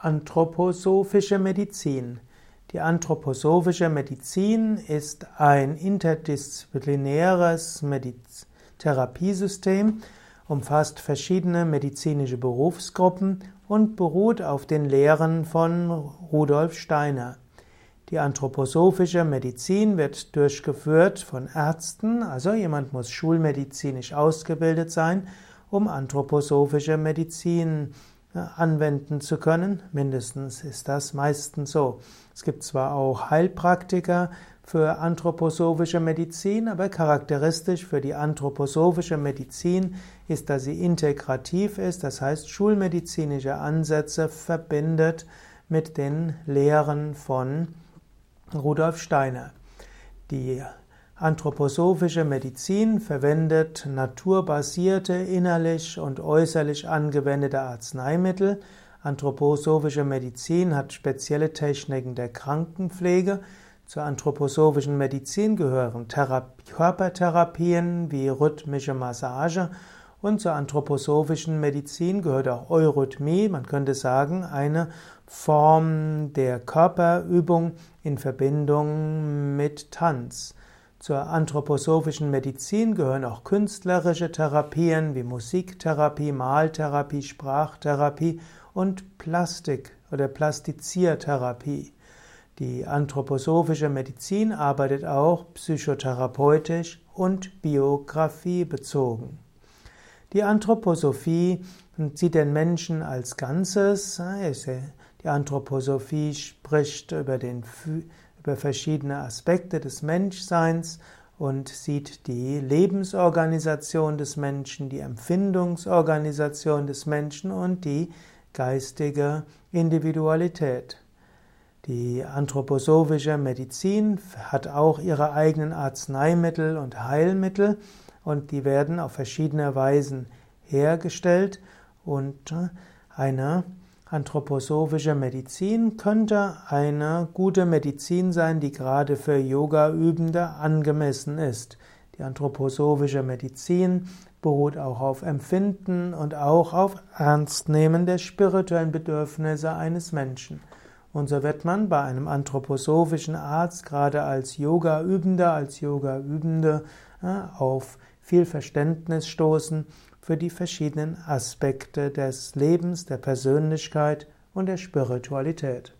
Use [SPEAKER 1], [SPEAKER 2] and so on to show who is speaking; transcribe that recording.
[SPEAKER 1] Anthroposophische Medizin. Die anthroposophische Medizin ist ein interdisziplinäres Mediz Therapiesystem, umfasst verschiedene medizinische Berufsgruppen und beruht auf den Lehren von Rudolf Steiner. Die anthroposophische Medizin wird durchgeführt von Ärzten, also jemand muss schulmedizinisch ausgebildet sein, um anthroposophische Medizin anwenden zu können. Mindestens ist das meistens so. Es gibt zwar auch Heilpraktiker für anthroposophische Medizin, aber charakteristisch für die anthroposophische Medizin ist, dass sie integrativ ist, das heißt schulmedizinische Ansätze verbindet mit den Lehren von Rudolf Steiner. Die Anthroposophische Medizin verwendet naturbasierte, innerlich und äußerlich angewendete Arzneimittel. Anthroposophische Medizin hat spezielle Techniken der Krankenpflege. Zur anthroposophischen Medizin gehören Therapie, Körpertherapien wie rhythmische Massage und zur anthroposophischen Medizin gehört auch Eurythmie, man könnte sagen, eine Form der Körperübung in Verbindung mit Tanz. Zur anthroposophischen Medizin gehören auch künstlerische Therapien wie Musiktherapie, Maltherapie, Sprachtherapie und Plastik- oder Plastiziertherapie. Die anthroposophische Medizin arbeitet auch psychotherapeutisch und biografiebezogen. Die Anthroposophie sieht den Menschen als Ganzes. Die Anthroposophie spricht über den über verschiedene Aspekte des Menschseins und sieht die Lebensorganisation des Menschen, die Empfindungsorganisation des Menschen und die geistige Individualität. Die anthroposophische Medizin hat auch ihre eigenen Arzneimittel und Heilmittel und die werden auf verschiedene Weisen hergestellt und eine Anthroposophische Medizin könnte eine gute Medizin sein, die gerade für Yoga-Übende angemessen ist. Die anthroposophische Medizin beruht auch auf Empfinden und auch auf Ernstnehmen der spirituellen Bedürfnisse eines Menschen. Und so wird man bei einem anthroposophischen Arzt gerade als Yoga-Übender, als Yoga-Übende auf viel Verständnis stoßen für die verschiedenen Aspekte des Lebens, der Persönlichkeit und der Spiritualität.